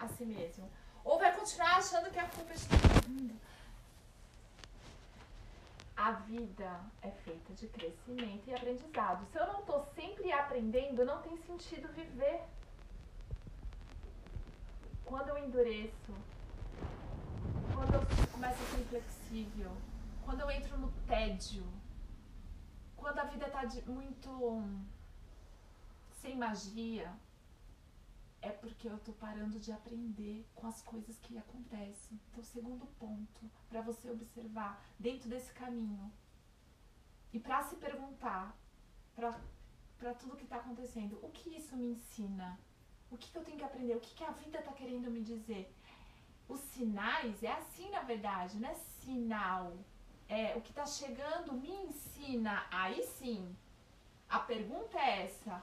a si mesmo. Ou vai continuar achando que a culpa é todo mundo. A vida é feita de crescimento e aprendizado. Se eu não estou sempre aprendendo, não tem sentido viver. Quando eu endureço, quando eu começo a ser inflexível, quando eu entro no tédio, quando a vida está muito sem magia, é porque eu tô parando de aprender com as coisas que acontecem. Então, segundo ponto, para você observar dentro desse caminho e para se perguntar para tudo que está acontecendo, o que isso me ensina? O que, eu tenho que aprender? O que, que a vida está querendo me dizer? Os sinais é assim, na verdade, não é sinal. É, o que está chegando me ensina. Aí sim. A pergunta é essa: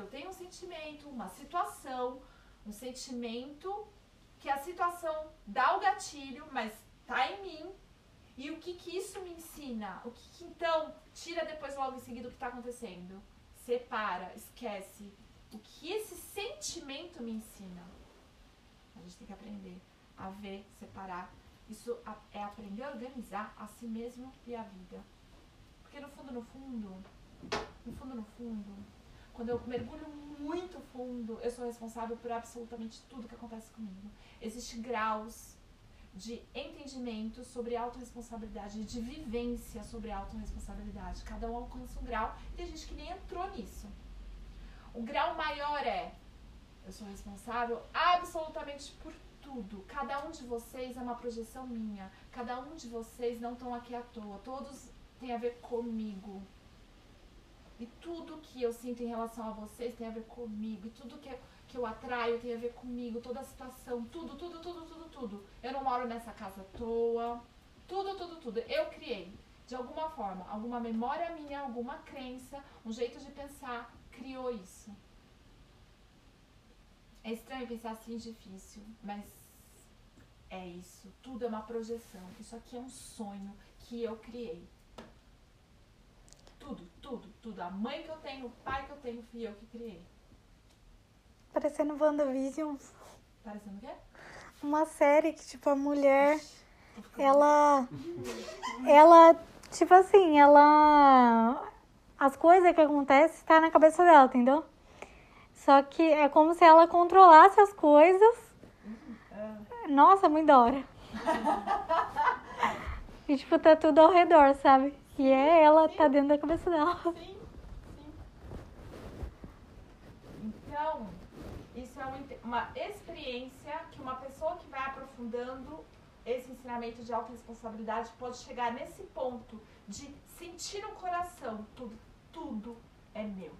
eu tenho um sentimento, uma situação, um sentimento que a situação dá o gatilho, mas tá em mim. E o que que isso me ensina? O que, que então tira depois logo em seguida o que está acontecendo? Separa, esquece. O que esse sentimento me ensina? A gente tem que aprender a ver, separar. Isso é aprender a organizar a si mesmo e a vida. Porque no fundo, no fundo, no fundo, no fundo, quando eu mergulho muito fundo, eu sou responsável por absolutamente tudo que acontece comigo. Existem graus de entendimento sobre autorresponsabilidade, de vivência sobre autorresponsabilidade. Cada um alcança um grau e tem gente que nem entrou nisso. O grau maior é: eu sou responsável absolutamente por tudo. Cada um de vocês é uma projeção minha. Cada um de vocês não estão aqui à toa. Todos têm a ver comigo. E tudo que eu sinto em relação a vocês tem a ver comigo. E tudo que, que eu atraio tem a ver comigo. Toda a situação, tudo, tudo, tudo, tudo, tudo. Eu não moro nessa casa à toa. Tudo, tudo, tudo. Eu criei. De alguma forma, alguma memória minha, alguma crença, um jeito de pensar, criou isso. É estranho pensar assim, difícil, mas é isso. Tudo é uma projeção. Isso aqui é um sonho que eu criei. Tudo, tudo, tudo. A mãe que eu tenho, o pai que eu tenho, fui eu que criei. Parecendo WandaVision. Parecendo o quê? Uma série que, tipo, a mulher. Ela. Ela, tipo assim, ela. As coisas que acontecem tá na cabeça dela, entendeu? Só que é como se ela controlasse as coisas. Nossa, muito da hora. e, tipo, tá tudo ao redor, sabe? E é ela, sim. tá dentro da cabeça dela. Sim, sim. Então, isso é uma experiência que uma pessoa que vai aprofundando esse ensinamento de autorresponsabilidade pode chegar nesse ponto de sentir no coração tudo, tudo é meu.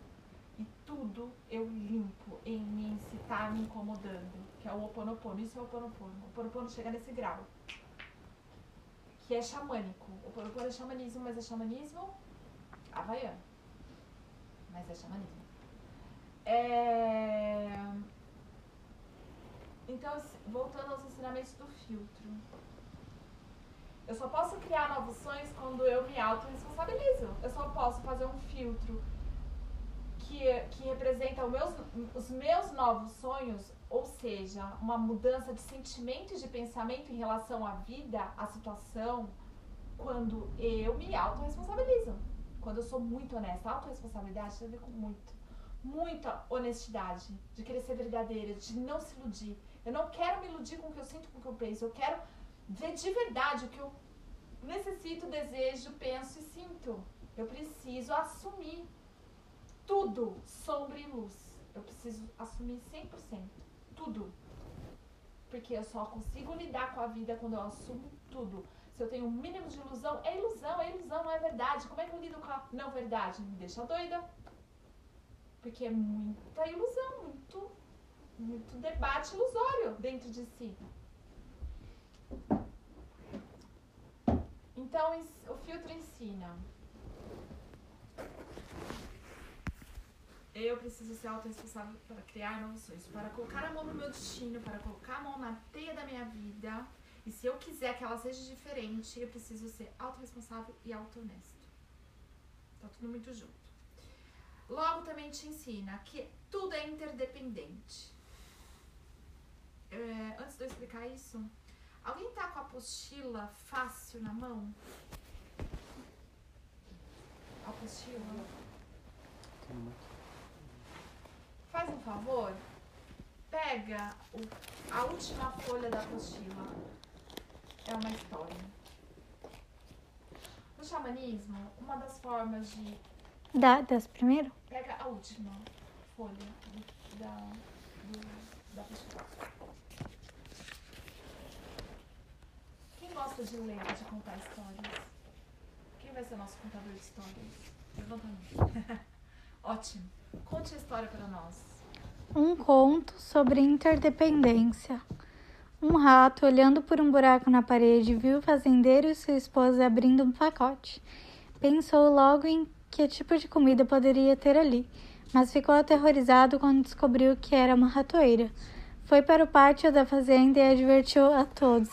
E tudo eu limpo em mim se tá me incomodando. Que é o oponopono. Isso é o oponopono. O oponopono chega nesse grau que é xamânico. O Poroporo é xamanismo, mas é xamanismo havaiano. Mas é xamanismo. É... Então, voltando aos ensinamentos do filtro. Eu só posso criar novos sonhos quando eu me autorresponsabilizo. Eu só posso fazer um filtro que, que representa meus, os meus novos sonhos ou seja, uma mudança de sentimento e de pensamento em relação à vida, à situação, quando eu me autorresponsabilizo. Quando eu sou muito honesta. A autorresponsabilidade tem a ver com muito. Muita honestidade, de querer ser verdadeira, de não se iludir. Eu não quero me iludir com o que eu sinto, com o que eu penso. Eu quero ver de verdade o que eu necessito, desejo, penso e sinto. Eu preciso assumir tudo, sombra e luz. Eu preciso assumir 100% tudo. Porque eu só consigo lidar com a vida quando eu assumo tudo. Se eu tenho um mínimo de ilusão, é ilusão, é ilusão, não é verdade. Como é que eu lido com a não verdade? Me deixa doida. Porque é muita ilusão, muito, muito debate ilusório dentro de si. Então, o filtro ensina Eu preciso ser autorresponsável para criar novos sonhos, para colocar a mão no meu destino, para colocar a mão na teia da minha vida. E se eu quiser que ela seja diferente, eu preciso ser autorresponsável e auto-honesto. Tá tudo muito junto. Logo também te ensina que tudo é interdependente. explicar isso? Alguém tá com a apostila fácil na mão? Apostila? Tem uma aqui. Faz um favor, pega o- a última folha da apostila. É uma história. No xamanismo, uma das formas de. Da, das primeiro? Pega a última folha do- da, do, da apostila. Quem gosta de ler, de contar histórias? Quem vai ser nosso contador de histórias? Levanta a mão. Ótimo. Conte a história para nós. Um conto sobre interdependência. Um rato, olhando por um buraco na parede, viu o fazendeiro e sua esposa abrindo um pacote. Pensou logo em que tipo de comida poderia ter ali, mas ficou aterrorizado quando descobriu que era uma ratoeira. Foi para o pátio da fazenda e advertiu a todos: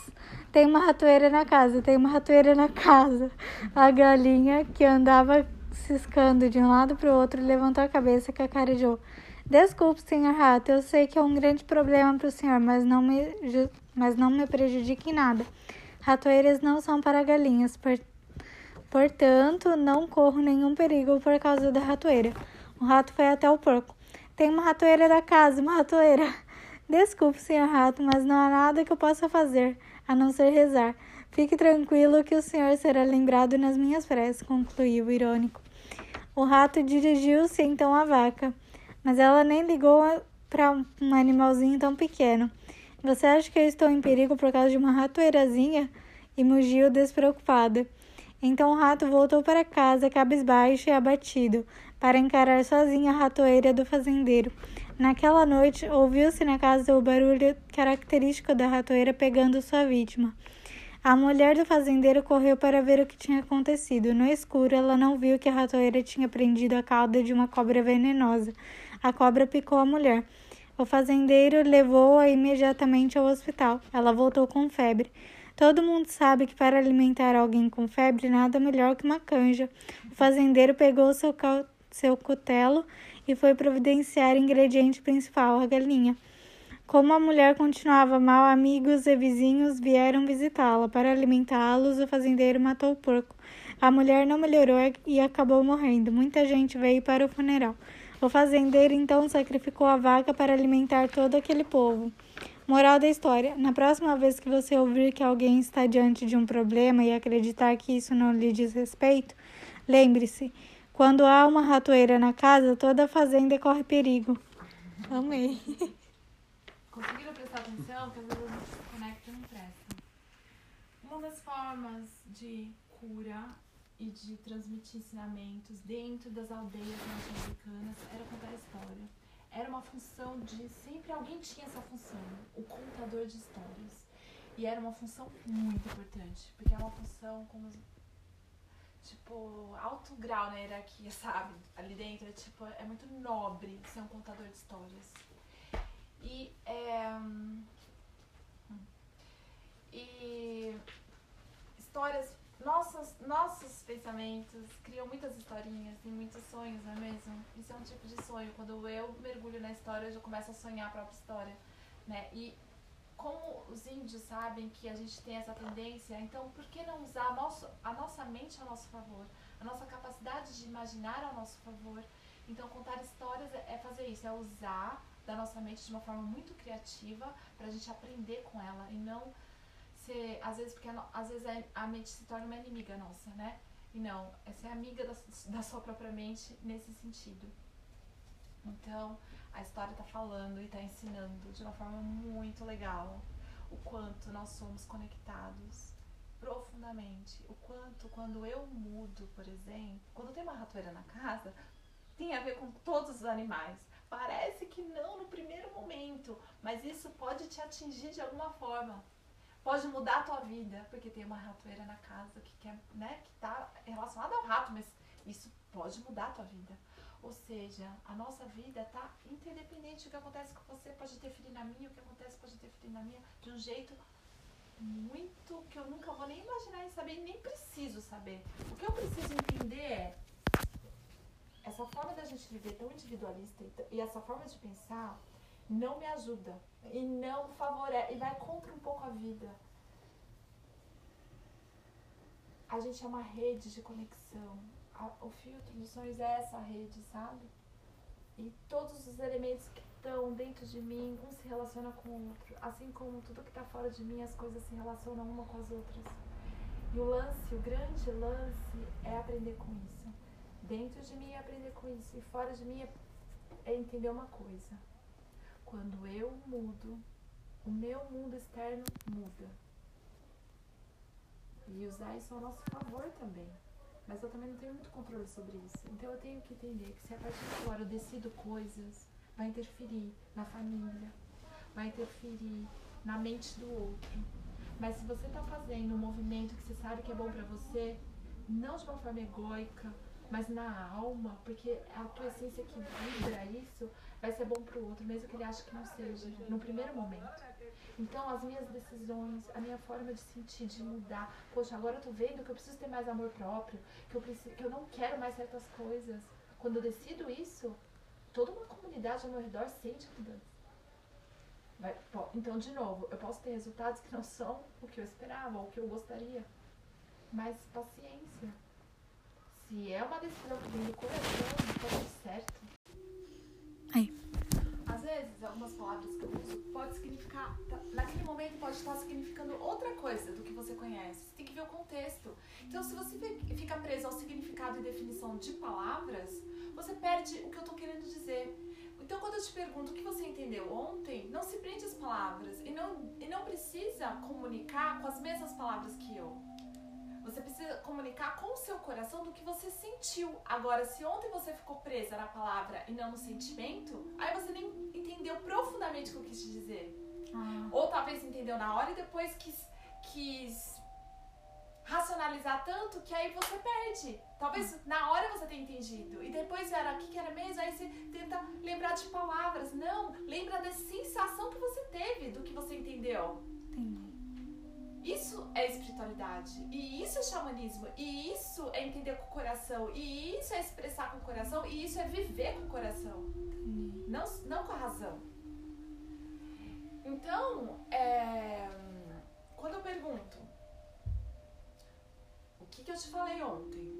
Tem uma ratoeira na casa, tem uma ratoeira na casa. A galinha, que andava ciscando de um lado para o outro, levantou a cabeça e cacarejou. Desculpe, senhor rato, eu sei que é um grande problema para o senhor, mas não me, mas não me prejudique em nada. Ratoeiras não são para galinhas, por- portanto, não corro nenhum perigo por causa da ratoeira. O rato foi até o porco. Tem uma ratoeira da casa, uma ratoeira. Desculpe, senhor rato, mas não há nada que eu possa fazer, a não ser rezar. Fique tranquilo que o senhor será lembrado nas minhas preces, concluiu irônico. O rato dirigiu-se então à vaca, mas ela nem ligou para um animalzinho tão pequeno. Você acha que eu estou em perigo por causa de uma ratoeirazinha? E mugiu despreocupada. Então o rato voltou para casa, cabisbaixo e abatido, para encarar sozinho a ratoeira do fazendeiro. Naquela noite, ouviu-se na casa o barulho característico da ratoeira pegando sua vítima. A mulher do fazendeiro correu para ver o que tinha acontecido. No escuro, ela não viu que a ratoeira tinha prendido a cauda de uma cobra venenosa. A cobra picou a mulher. O fazendeiro levou-a imediatamente ao hospital. Ela voltou com febre. Todo mundo sabe que para alimentar alguém com febre, nada melhor que uma canja. O fazendeiro pegou seu, seu cutelo e foi providenciar o ingrediente principal, a galinha. Como a mulher continuava mal, amigos e vizinhos vieram visitá-la. Para alimentá-los, o fazendeiro matou o porco. A mulher não melhorou e acabou morrendo. Muita gente veio para o funeral. O fazendeiro então sacrificou a vaca para alimentar todo aquele povo. Moral da história: na próxima vez que você ouvir que alguém está diante de um problema e acreditar que isso não lhe diz respeito, lembre-se: quando há uma ratoeira na casa, toda a fazenda corre perigo. Amei. Conseguiram prestar atenção? Porque às vezes a gente se conecta e não presta. Uma das formas de cura e de transmitir ensinamentos dentro das aldeias norte-americanas era contar história. Era uma função de. Sempre alguém tinha essa função, o contador de histórias. E era uma função muito importante, porque é uma função como. Tipo, alto grau na hierarquia, sabe? Ali dentro é tipo, é muito nobre ser um contador de histórias. E é, hum, e histórias, nossos, nossos pensamentos criam muitas historinhas e muitos sonhos, não é mesmo? Isso é um tipo de sonho. Quando eu mergulho na história, eu já começo a sonhar a própria história, né? E como os índios sabem que a gente tem essa tendência, então por que não usar a, nosso, a nossa mente a nosso favor? A nossa capacidade de imaginar ao nosso favor? Então contar histórias é é fazer isso, é usar da nossa mente de uma forma muito criativa pra gente aprender com ela e não ser, às vezes, porque a, às vezes a, a mente se torna uma inimiga nossa, né? E não, é ser amiga da, da sua própria mente nesse sentido. Então, a história tá falando e tá ensinando de uma forma muito legal o quanto nós somos conectados profundamente. O quanto, quando eu mudo, por exemplo, quando tem uma ratoeira na casa, tem a ver com todos os animais. Parece que não no primeiro momento, mas isso pode te atingir de alguma forma. Pode mudar a tua vida, porque tem uma ratoeira na casa que quer, né, que tá relacionada ao rato, mas isso pode mudar a tua vida. Ou seja, a nossa vida tá interdependente. O que acontece com você pode interferir na minha, o que acontece pode interferir na minha, de um jeito muito que eu nunca vou nem imaginar e saber, nem preciso saber. O que eu preciso entender é essa forma da gente viver tão individualista e essa forma de pensar não me ajuda. e não favorece, e vai contra um pouco a vida. A gente é uma rede de conexão. O filtro dos sonhos é essa rede, sabe? E todos os elementos que estão dentro de mim, um se relaciona com o outro. Assim como tudo que está fora de mim, as coisas se relacionam uma com as outras. E o lance, o grande lance é aprender com isso. Dentro de mim é aprender com isso. E fora de mim é, é entender uma coisa. Quando eu mudo, o meu mundo externo muda. E usar isso ao nosso favor também. Mas eu também não tenho muito controle sobre isso. Então eu tenho que entender que se a partir de agora eu decido coisas, vai interferir na família, vai interferir na mente do outro. Mas se você está fazendo um movimento que você sabe que é bom para você, não de uma forma egóica, mas na alma, porque a tua essência que vibra isso vai ser bom pro outro, mesmo que ele ache que não seja, no primeiro momento. Então, as minhas decisões, a minha forma de sentir, de mudar. Poxa, agora eu tô vendo que eu preciso ter mais amor próprio, que eu, preciso, que eu não quero mais certas coisas. Quando eu decido isso, toda uma comunidade ao meu redor sente a mudança. Vai, então, de novo, eu posso ter resultados que não são o que eu esperava, ou o que eu gostaria. Mas paciência. Se é uma decisão que vem do coração, tá tudo certo. Aí. Às vezes, algumas palavras que eu uso pode significar, tá- naquele momento pode estar significando outra coisa do que você conhece. Você tem que ver o contexto. Então, se você fi- fica preso ao significado e definição de palavras, você perde o que eu tô querendo dizer. Então, quando eu te pergunto o que você entendeu ontem, não se prende às palavras e não, e não precisa comunicar com as mesmas palavras que eu. Você precisa comunicar com o seu coração do que você sentiu. Agora, se ontem você ficou presa na palavra e não no sentimento, aí você nem entendeu profundamente o que eu quis te dizer. Ah, Ou talvez entendeu na hora e depois quis, quis racionalizar tanto que aí você perde. Talvez na hora você tenha entendido. E depois era o que, que era mesmo, aí você tenta lembrar de palavras. Não, lembra da sensação que você teve do que você entendeu. entendi. Isso é espiritualidade. E isso é xamanismo. E isso é entender com o coração. E isso é expressar com o coração. E isso é viver com o coração. Não, não com a razão. Então, é, quando eu pergunto o que, que eu te falei ontem,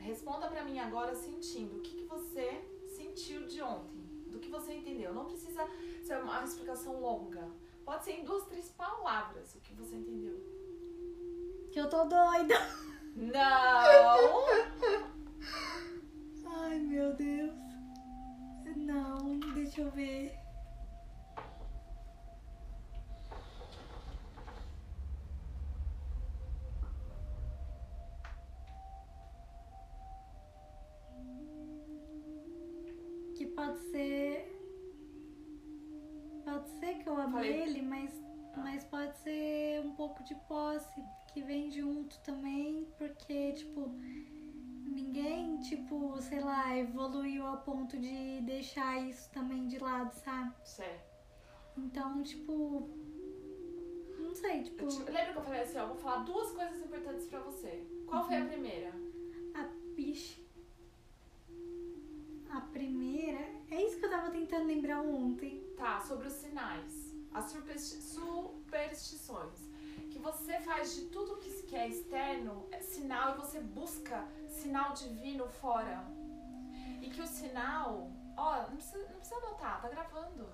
responda pra mim agora sentindo o que, que você sentiu de ontem, do que você entendeu. Não precisa ser uma explicação longa. Pode ser em duas, três palavras o que você entendeu. Que eu tô doida. Não! Ai, meu Deus. Não, deixa eu ver. Pode ser que eu ame Falei. ele, mas, mas pode ser um pouco de posse que vem junto também, porque, tipo, ninguém, tipo, sei lá, evoluiu ao ponto de deixar isso também de lado, sabe? Certo. Então, tipo. Não sei, tipo. Eu lembra que eu falei assim, ó, eu vou falar duas coisas importantes pra você. Qual foi a primeira? A bicha. A primeira. É isso que eu tava tentando lembrar ontem. Tá, sobre os sinais. As supersti- superstições. Que você faz de tudo que que é externo é sinal e você busca sinal divino fora. E que o sinal. Ó, não precisa, não precisa anotar, tá gravando.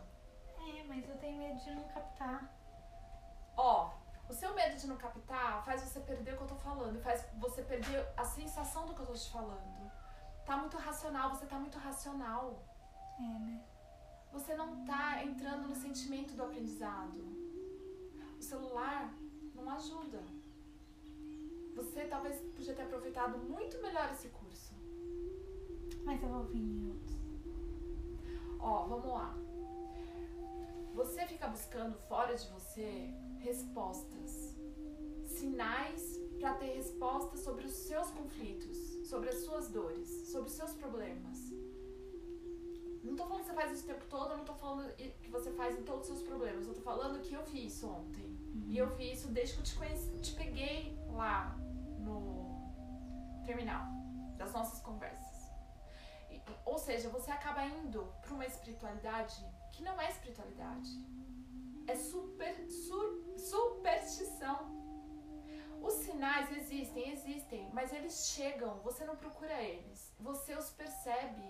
É, mas eu tenho medo de não captar. Ó, o seu medo de não captar faz você perder o que eu tô falando. Faz você perder a sensação do que eu tô te falando. Tá muito racional, você tá muito racional. É, né? Você não tá entrando no sentimento do aprendizado. O celular não ajuda. Você talvez podia ter aproveitado muito melhor esse curso. Mas eu vou vir em outros. Ó, vamos lá. Você fica buscando fora de você respostas, sinais para ter respostas sobre os seus conflitos, sobre as suas dores, sobre os seus problemas. Não tô falando que você faz isso o tempo todo, eu não tô falando que você faz em todos os seus problemas. Eu tô falando que eu vi isso ontem. E eu vi isso desde que eu te conheci, te peguei lá no terminal das nossas conversas. E ou seja, você acaba indo para uma espiritualidade que não é espiritualidade. É super, sur, superstição. Os sinais existem, existem, mas eles chegam, você não procura eles. Você os percebe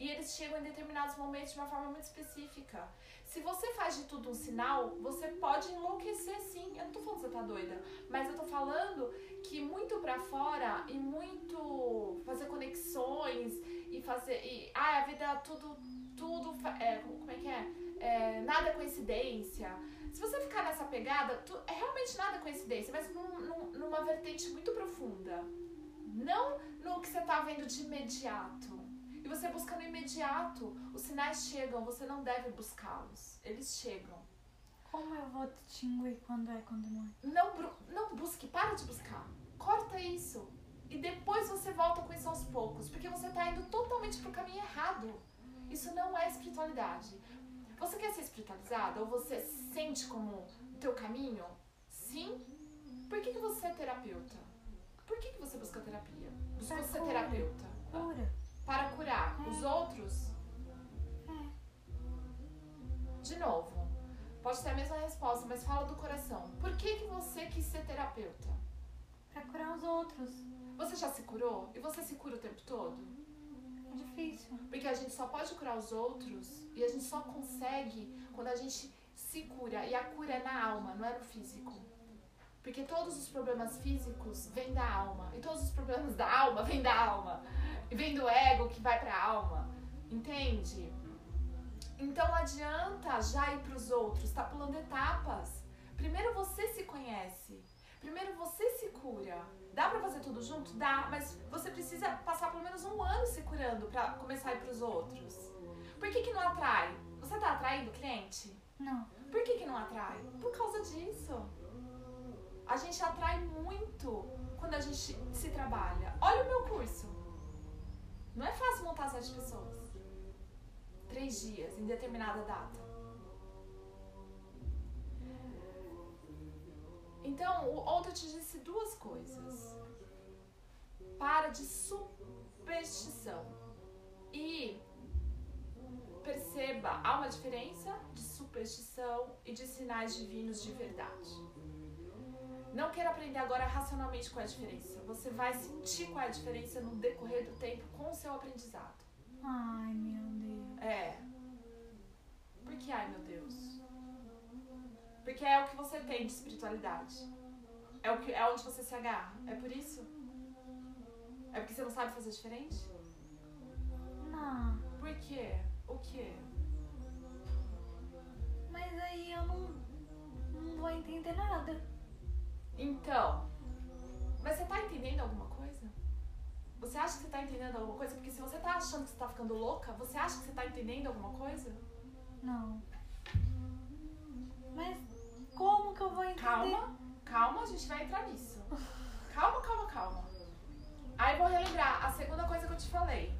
e eles chegam em determinados momentos de uma forma muito específica. Se você faz de tudo um sinal, você pode enlouquecer sim. Eu não tô falando que você tá doida, mas eu tô falando que muito para fora e muito fazer conexões e fazer e ah, a vida tudo tudo é, como é que é? é nada é coincidência. Se você ficar nessa pegada, tu, é realmente nada é coincidência, mas num, num, numa vertente muito profunda. Não no que você tá vendo de imediato. Você busca no imediato, os sinais chegam, você não deve buscá-los. Eles chegam. Como eu vou distinguir quando é quando não é? Não, não busque, para de buscar. Corta isso. E depois você volta com isso aos poucos, porque você está indo totalmente pro caminho errado. Isso não é espiritualidade. Você quer ser espiritualizada ou você sente como o teu caminho? Sim. Por que, que você é terapeuta? Por que, que você busca terapia? Busca ser terapeuta? Cura. Para curar É. os outros? É. De novo, pode ser a mesma resposta, mas fala do coração. Por que, que você quis ser terapeuta? Pra curar os outros. Você já se curou? E você se cura o tempo todo? É difícil. Porque a gente só pode curar os outros e a gente só consegue quando a gente se cura. E a cura é na alma, não é no físico. Porque todos os problemas físicos vêm da alma. E todos os problemas da alma vêm da alma. E vem do ego que vai pra alma. Entende? Então não adianta já ir pros outros, tá pulando etapas. Primeiro você se conhece. Primeiro você se cura. Dá pra fazer tudo junto? Dá, mas você precisa passar pelo menos um ano se curando pra começar a ir pros outros. Por que, que não atrai? Você tá atraindo cliente? Não. Por que, que não atrai? Por causa disso. A gente atrai muito quando a gente se trabalha. Olha o meu curso. Não é fácil montar sete pessoas. Três dias, em determinada data. Então, o outro te disse duas coisas. Para de superstição. E perceba, há uma diferença de superstição e de sinais divinos de verdade. Não queira aprender agora racionalmente qual é a diferença. Você vai sentir qual é a diferença no decorrer do tempo com o seu aprendizado. Ai, meu Deus. É. Por que, ai meu Deus? Porque é o que você tem de espiritualidade. É, o que, é onde você se agarra. É por isso? É porque você não sabe fazer diferente? Não. Por quê? O quê? Mas aí eu não, não vou entender nada. Então, mas você tá entendendo alguma coisa? Você acha que você tá entendendo alguma coisa? Porque se você tá achando que você tá ficando louca, você acha que você tá entendendo alguma coisa? Não. Mas como que eu vou entender? Calma, calma, a gente vai entrar nisso. Calma, calma, calma. Aí vou relembrar a segunda coisa que eu te falei.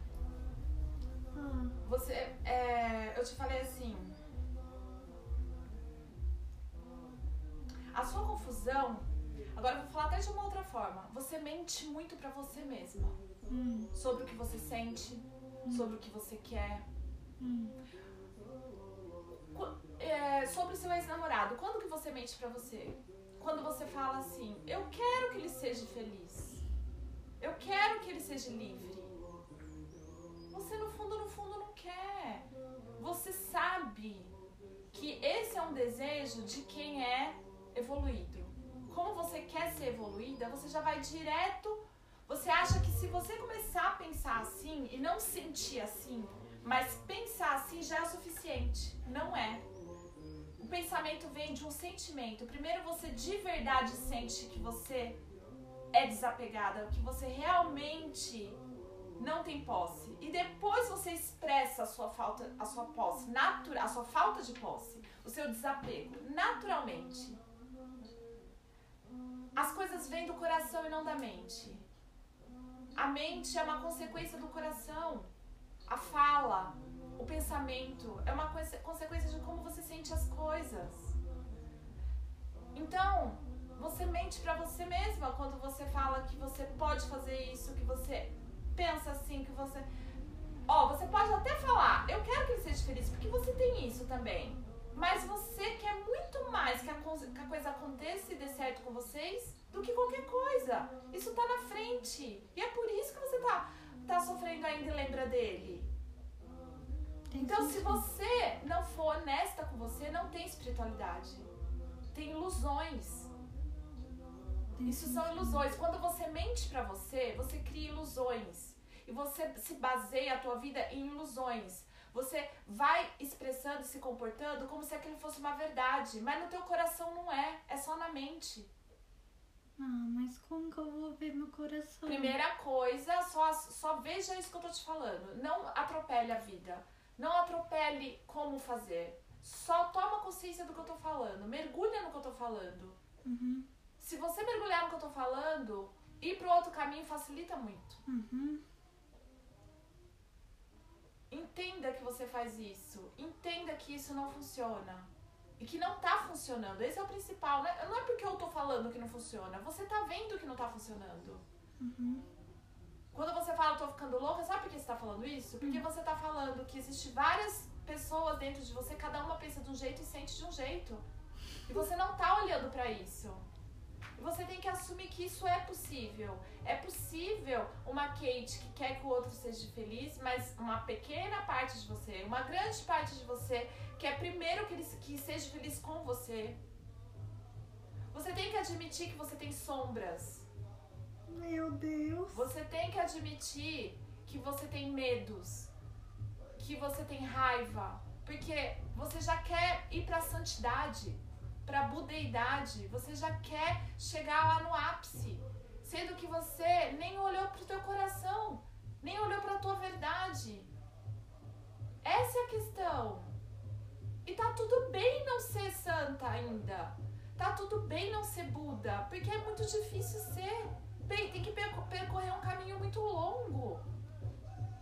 Ah, Você, é, eu te falei assim. A sua confusão. Agora eu vou falar até de uma outra forma. Você mente muito pra você mesma hum, sobre o que você sente, sobre o que você quer, hum. É, sobre o seu ex-namorado. Quando que você mente pra você? Quando você fala assim: Eu quero que ele seja feliz. Eu quero que ele seja livre. Você no fundo, no fundo não quer. Você sabe que esse é um desejo de quem é evoluído. Como você quer ser evoluída, você já vai direto. Você acha que se você começar a pensar assim e não sentir assim, mas pensar assim já é o suficiente. Não é. O pensamento vem de um sentimento. Primeiro você de verdade sente que você é desapegada, que você realmente não tem posse. E depois você expressa a sua falta, a sua posse, natura, a sua falta de posse, o seu desapego, naturalmente. As coisas vêm do coração e não da mente. A mente é uma consequência do coração. A fala, o pensamento é uma conse- consequência de como você sente as coisas. Então, você mente pra você mesma quando você fala que você pode fazer isso, que você pensa assim, que você. Ó, você pode até falar, eu quero que ele seja feliz, porque você tem isso também. Mas você quer muito mais que a, que a coisa aconteça e dê certo com vocês do que qualquer coisa. Isso tá na frente. E é por isso que você tá, tá sofrendo ainda e lembra dele. Então, se você não for honesta com você, não tem espiritualidade. Tem ilusões. Isso são ilusões. Quando você mente para você, você cria ilusões. E você se baseia a tua vida em ilusões. Você vai expressando e se comportando como se aquilo fosse uma verdade, mas no teu coração não é, é só na mente. Ah, mas como que eu vou ver meu coração? Primeira coisa, só, só veja isso que eu tô te falando. Não atropele a vida. Não atropele como fazer. Só toma consciência do que eu tô falando. Mergulha no que eu tô falando. Uhum. Se você mergulhar no que eu tô falando, ir pro outro caminho facilita muito. Uhum. Entenda que você faz isso. Entenda que isso não funciona. E que não tá funcionando. Esse é o principal. Né? Não é porque eu tô falando que não funciona. Você tá vendo que não tá funcionando. Uhum. Quando você fala, tô ficando louca, sabe por que você tá falando isso? Porque Hum. você tá falando que existe várias pessoas dentro de você, cada uma pensa de um jeito e sente de um jeito. E você não tá olhando pra isso. Você tem que assumir que isso é possível. É possível uma Kate que quer que o outro seja feliz, mas uma pequena parte de você, uma grande parte de você, quer primeiro que ele que seja feliz com você. Você tem que admitir que você tem sombras. Meu Deus. Você tem que admitir que você tem medos, que você tem raiva, porque você já quer ir para a santidade, para a budeidade, você já quer chegar lá no ápice, sendo que você nem olhou para o teu coração, nem olhou para a tua verdade. Essa é a questão. E tá tudo bem não ser santa ainda. Tá tudo bem não ser Buda, porque é muito difícil ser bem, tem que perco- percorrer um caminho muito longo.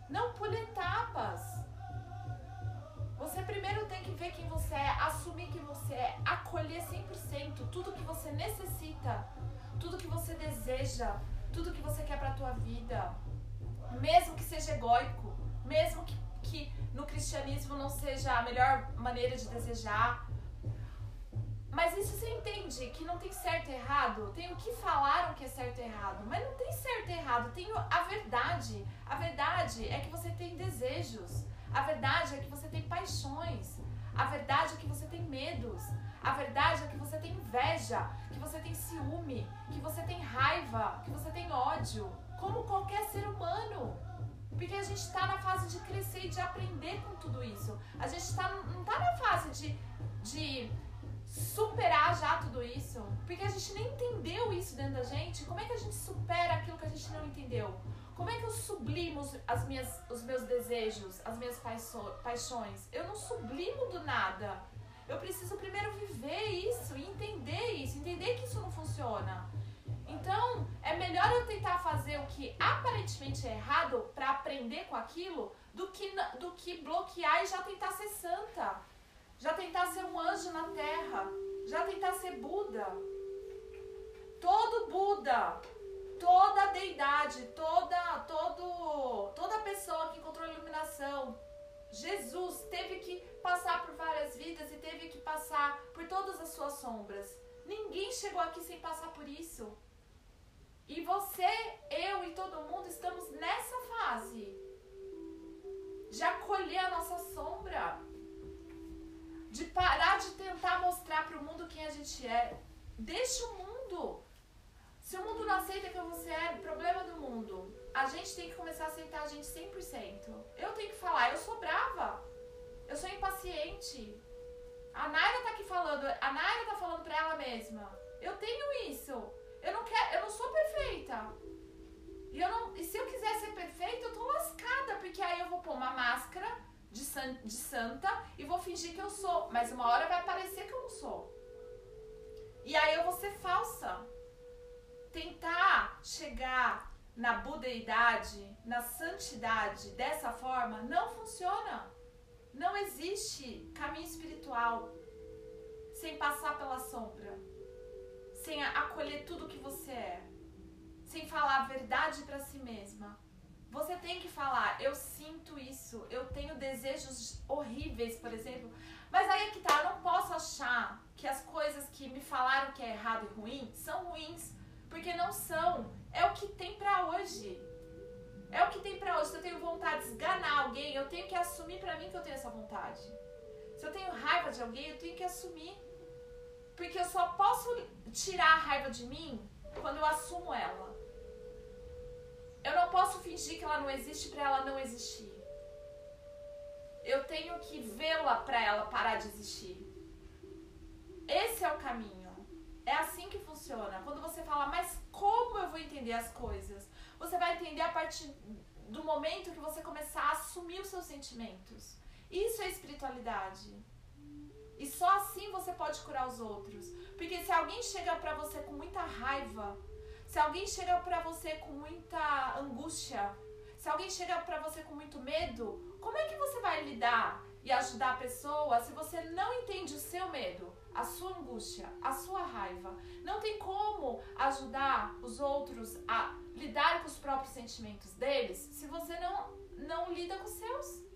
Não pule etapas. Você primeiro tem que ver quem você é, assumir quem você é, acolher 100% tudo que você necessita, tudo que você deseja, tudo que você quer pra tua vida. Mesmo que seja egóico, mesmo que, que no cristianismo não seja a melhor maneira de desejar, mas isso você entende que não tem certo e errado? Tem o que falaram que é certo e errado, mas não tem certo e errado, tem a verdade. A verdade é que você tem desejos. A verdade é que você tem paixões. A verdade é que você tem medos. A verdade é que você tem inveja, que você tem ciúme, que você tem raiva, que você tem ódio, como qualquer ser humano. Porque a gente está na fase de crescer e de aprender com tudo isso. A gente tá, não está na fase de, de superar já tudo isso, porque a gente nem entendeu isso dentro da gente. Como é que a gente supera aquilo que a gente não entendeu? Como é que eu sublimo as minhas, os meus desejos, as minhas paixões? Eu não sublimo do nada. Eu preciso primeiro viver isso e entender isso, entender que isso não funciona. Então, é melhor eu tentar fazer o que aparentemente é errado para aprender com aquilo do que, do que bloquear e já tentar ser santa já tentar ser um anjo na terra, já tentar ser Buda. Todo Buda, toda deidade, toda, todo, toda pessoa que encontrou iluminação, Jesus teve que passar por várias vidas e teve que passar por todas as suas sombras. Ninguém chegou aqui sem passar por isso. E você, eu e todo mundo estamos nessa fase de acolher a nossa sombra de parar de tentar mostrar para o mundo quem a gente é. Deixa o mundo. Se o mundo não aceita quem você é, problema do mundo. A gente tem que começar a aceitar a gente 100%. Eu tenho que falar, eu sou brava. Eu sou impaciente. A Naira tá aqui falando, a Naira tá falando pra ela mesma. Eu tenho isso. Eu não quero, eu não sou perfeita. E, eu não, e se eu quiser ser perfeita, eu tô lascada, porque aí eu vou pôr uma máscara de, san, de santa e vou fingir que eu sou. Mas uma hora vai parecer que eu não sou. E aí eu vou ser falsa. Tentar chegar na budeidade, na santidade dessa forma não funciona. Não existe caminho espiritual sem passar pela sombra, sem acolher tudo que você é, sem falar a verdade para si mesma. Você tem que falar, eu sinto isso, eu tenho desejos horríveis, por exemplo. Mas aí é que tá, eu não posso achar que as coisas que me falaram que é errado e ruim são ruins, porque não são. É o que tem pra hoje. É o que tem pra hoje. Se eu tenho vontade de esganar alguém, eu tenho que assumir pra mim que eu tenho essa vontade. Se eu tenho raiva de alguém, eu tenho que assumir. Porque eu só posso tirar a raiva de mim quando eu assumo ela. Eu não posso fingir que ela não existe para ela não existir. Eu tenho que vê-la para ela parar de existir. Esse é o caminho. É assim que funciona. Quando você fala, mas como eu vou entender as coisas? Você vai entender a partir do momento que você começar a assumir os seus sentimentos. Isso é espiritualidade. E só assim você pode curar os outros. Porque se alguém chega para você com muita raiva, se alguém chega para você com muita angústia, se alguém chega para você com muito medo, como é que você vai lidar e ajudar a pessoa se você não entende o seu medo, a sua angústia, a sua raiva? Não tem como ajudar os outros a lidar com os próprios sentimentos deles se você não, não lida com os seus.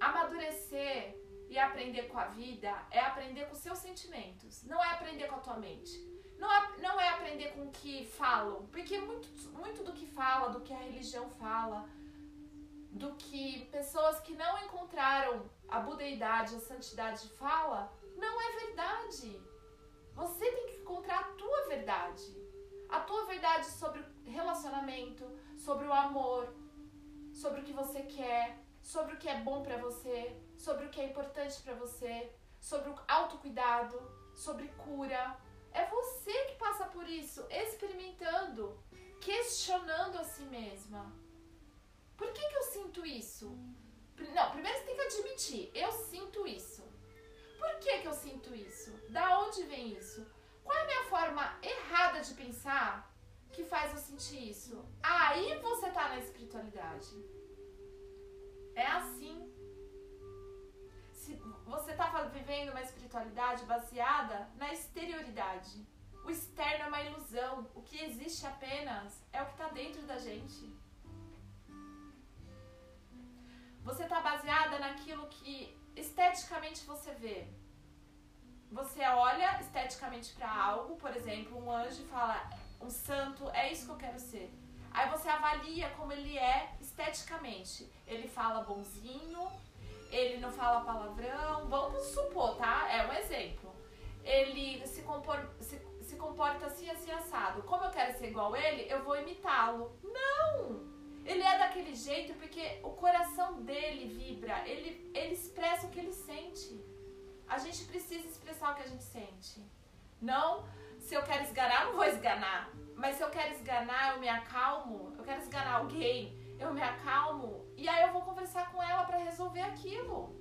Amadurecer e aprender com a vida é aprender com os seus sentimentos, não é aprender com a tua mente. Não é, não é aprender com o que falam, porque muito, muito do que fala, do que a religião fala, do que pessoas que não encontraram a budeidade, a santidade fala, não é verdade. Você tem que encontrar a tua verdade. A tua verdade sobre o relacionamento, sobre o amor, sobre o que você quer, sobre o que é bom para você, sobre o que é importante para você, sobre o autocuidado, sobre cura, é você que passa por isso, experimentando, questionando a si mesma. Por que, que eu sinto isso? Não, primeiro você tem que admitir, eu sinto isso. Por que, que eu sinto isso? Da onde vem isso? Qual é a minha forma errada de pensar que faz eu sentir isso? Aí você tá na espiritualidade. É assim. Se você está vivendo uma espiritualidade baseada na exterioridade. O externo é uma ilusão. O que existe apenas é o que está dentro da gente. Você está baseada naquilo que esteticamente você vê. Você olha esteticamente para algo, por exemplo, um anjo fala, um santo, é isso que eu quero ser. Aí você avalia como ele é esteticamente. Ele fala bonzinho, ele não fala palavrão, vamos supor, tá? É um exemplo. Ele se, compor, se, se comporta assim, assim, assado. Como eu quero ser igual ele, eu vou imitá-lo. Não! Ele é daquele jeito porque o coração dele vibra, ele, ele expressa o que ele sente. A gente precisa expressar o que a gente sente. Não, se eu quero esganar, não vou esganar. Mas se eu quero esganar, eu me acalmo. Eu quero esganar alguém eu me acalmo e aí eu vou conversar com ela para resolver aquilo.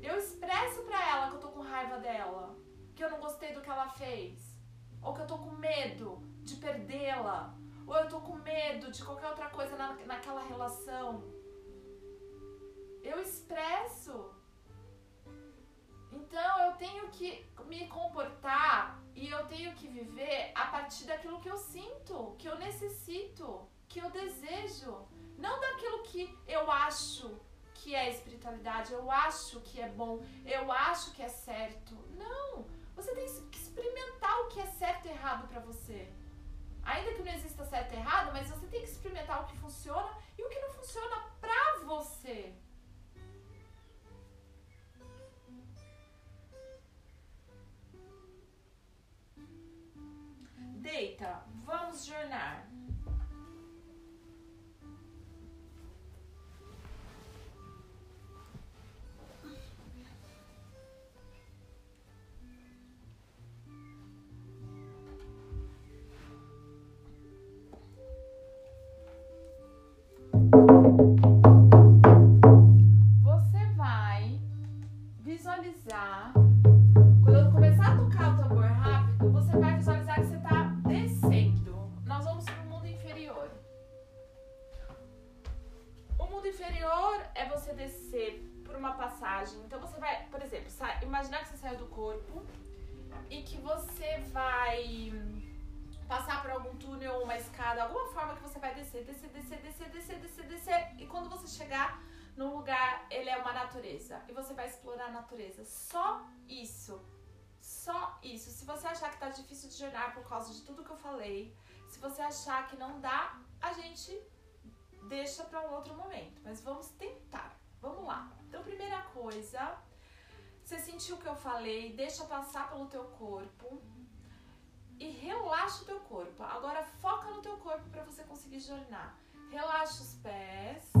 Eu expresso para ela que eu tô com raiva dela, que eu não gostei do que ela fez, ou que eu tô com medo de perdê-la, ou eu tô com medo de qualquer outra coisa na, naquela relação. Eu expresso. Então eu tenho que me comportar e eu tenho que viver a partir daquilo que eu sinto, que eu necessito que eu desejo, não daquilo que eu acho que é espiritualidade, eu acho que é bom, eu acho que é certo. Não, você tem que experimentar o que é certo e errado para você. Ainda que não exista certo e errado, mas você tem que experimentar o que funciona e o que não funciona pra você. Deita, vamos jornar. superior é você descer por uma passagem. Então você vai, por exemplo, imaginar que você saiu do corpo e que você vai passar por algum túnel ou uma escada, alguma forma que você vai descer, descer, descer, descer, descer, descer, descer. E quando você chegar num lugar, ele é uma natureza. E você vai explorar a natureza. Só isso. Só isso. Se você achar que tá difícil de jornar por causa de tudo que eu falei, se você achar que não dá, a gente deixa para um outro momento. Mas vamos tentar. Vamos lá. Então, primeira coisa, você sentiu o que eu falei, deixa passar pelo teu corpo e relaxa o teu corpo. Agora foca no teu corpo para você conseguir jornar. Relaxa os pés.